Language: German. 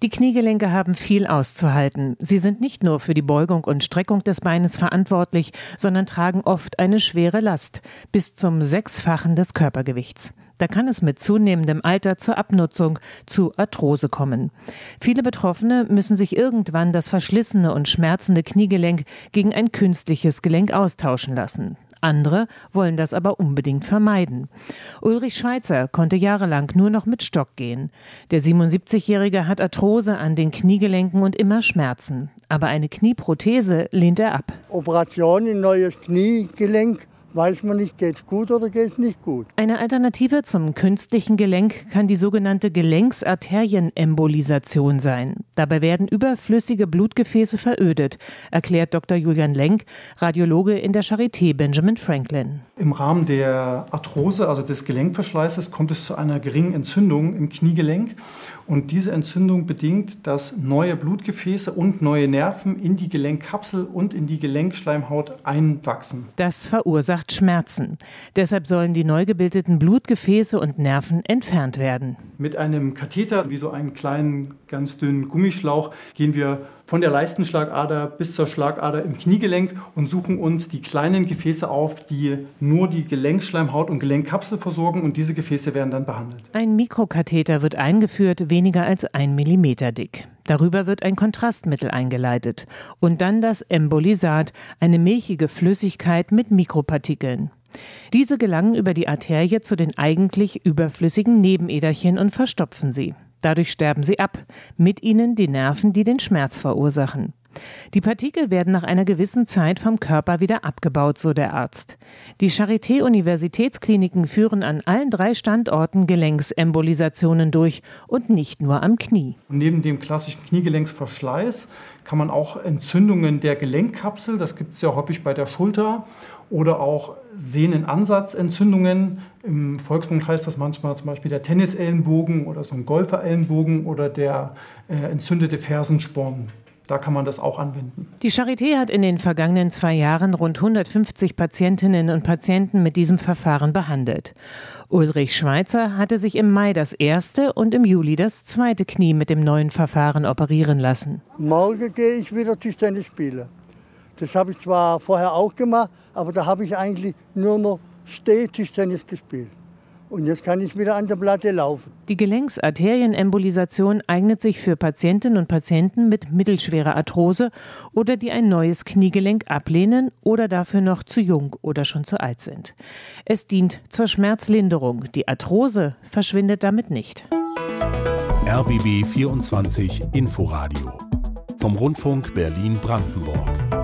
Die Kniegelenke haben viel auszuhalten. Sie sind nicht nur für die Beugung und Streckung des Beines verantwortlich, sondern tragen oft eine schwere Last, bis zum Sechsfachen des Körpergewichts. Da kann es mit zunehmendem Alter zur Abnutzung, zu Arthrose kommen. Viele Betroffene müssen sich irgendwann das verschlissene und schmerzende Kniegelenk gegen ein künstliches Gelenk austauschen lassen. Andere wollen das aber unbedingt vermeiden. Ulrich Schweizer konnte jahrelang nur noch mit Stock gehen. Der 77-Jährige hat Arthrose an den Kniegelenken und immer Schmerzen. Aber eine Knieprothese lehnt er ab. Operation in neues Kniegelenk weiß man nicht, geht es gut oder geht es nicht gut. Eine Alternative zum künstlichen Gelenk kann die sogenannte Gelenksarterienembolisation sein. Dabei werden überflüssige Blutgefäße verödet, erklärt Dr. Julian Lenk, Radiologe in der Charité Benjamin Franklin. Im Rahmen der Arthrose, also des Gelenkverschleißes, kommt es zu einer geringen Entzündung im Kniegelenk. Und diese Entzündung bedingt, dass neue Blutgefäße und neue Nerven in die Gelenkkapsel und in die Gelenkschleimhaut einwachsen. Das verursacht Schmerzen. Deshalb sollen die neu gebildeten Blutgefäße und Nerven entfernt werden. Mit einem Katheter, wie so einen kleinen, ganz dünnen Gummischlauch, gehen wir von der Leistenschlagader bis zur Schlagader im Kniegelenk und suchen uns die kleinen Gefäße auf, die nur die Gelenkschleimhaut und Gelenkkapsel versorgen und diese Gefäße werden dann behandelt. Ein Mikrokatheter wird eingeführt, weniger als ein Millimeter dick. Darüber wird ein Kontrastmittel eingeleitet und dann das Embolisat, eine milchige Flüssigkeit mit Mikropartikeln. Diese gelangen über die Arterie zu den eigentlich überflüssigen Nebenäderchen und verstopfen sie. Dadurch sterben sie ab, mit ihnen die Nerven, die den Schmerz verursachen. Die Partikel werden nach einer gewissen Zeit vom Körper wieder abgebaut, so der Arzt. Die Charité-Universitätskliniken führen an allen drei Standorten Gelenksembolisationen durch und nicht nur am Knie. neben dem klassischen Kniegelenksverschleiß kann man auch Entzündungen der Gelenkkapsel, das gibt es ja häufig bei der Schulter, oder auch Sehnenansatzentzündungen. Im Volksmund heißt das manchmal zum Beispiel der Tennisellenbogen oder so ein Golferellenbogen oder der äh, entzündete Fersensporn. Da kann man das auch anwenden. Die Charité hat in den vergangenen zwei Jahren rund 150 Patientinnen und Patienten mit diesem Verfahren behandelt. Ulrich Schweizer hatte sich im Mai das erste und im Juli das zweite Knie mit dem neuen Verfahren operieren lassen. Morgen gehe ich wieder Tischtennis spielen. Das habe ich zwar vorher auch gemacht, aber da habe ich eigentlich nur noch Stehtischtennis gespielt. Und jetzt kann ich wieder an der Platte laufen. Die Gelenksarterienembolisation eignet sich für Patientinnen und Patienten mit mittelschwerer Arthrose oder die ein neues Kniegelenk ablehnen oder dafür noch zu jung oder schon zu alt sind. Es dient zur Schmerzlinderung. Die Arthrose verschwindet damit nicht. RBB 24 Inforadio vom Rundfunk Berlin-Brandenburg.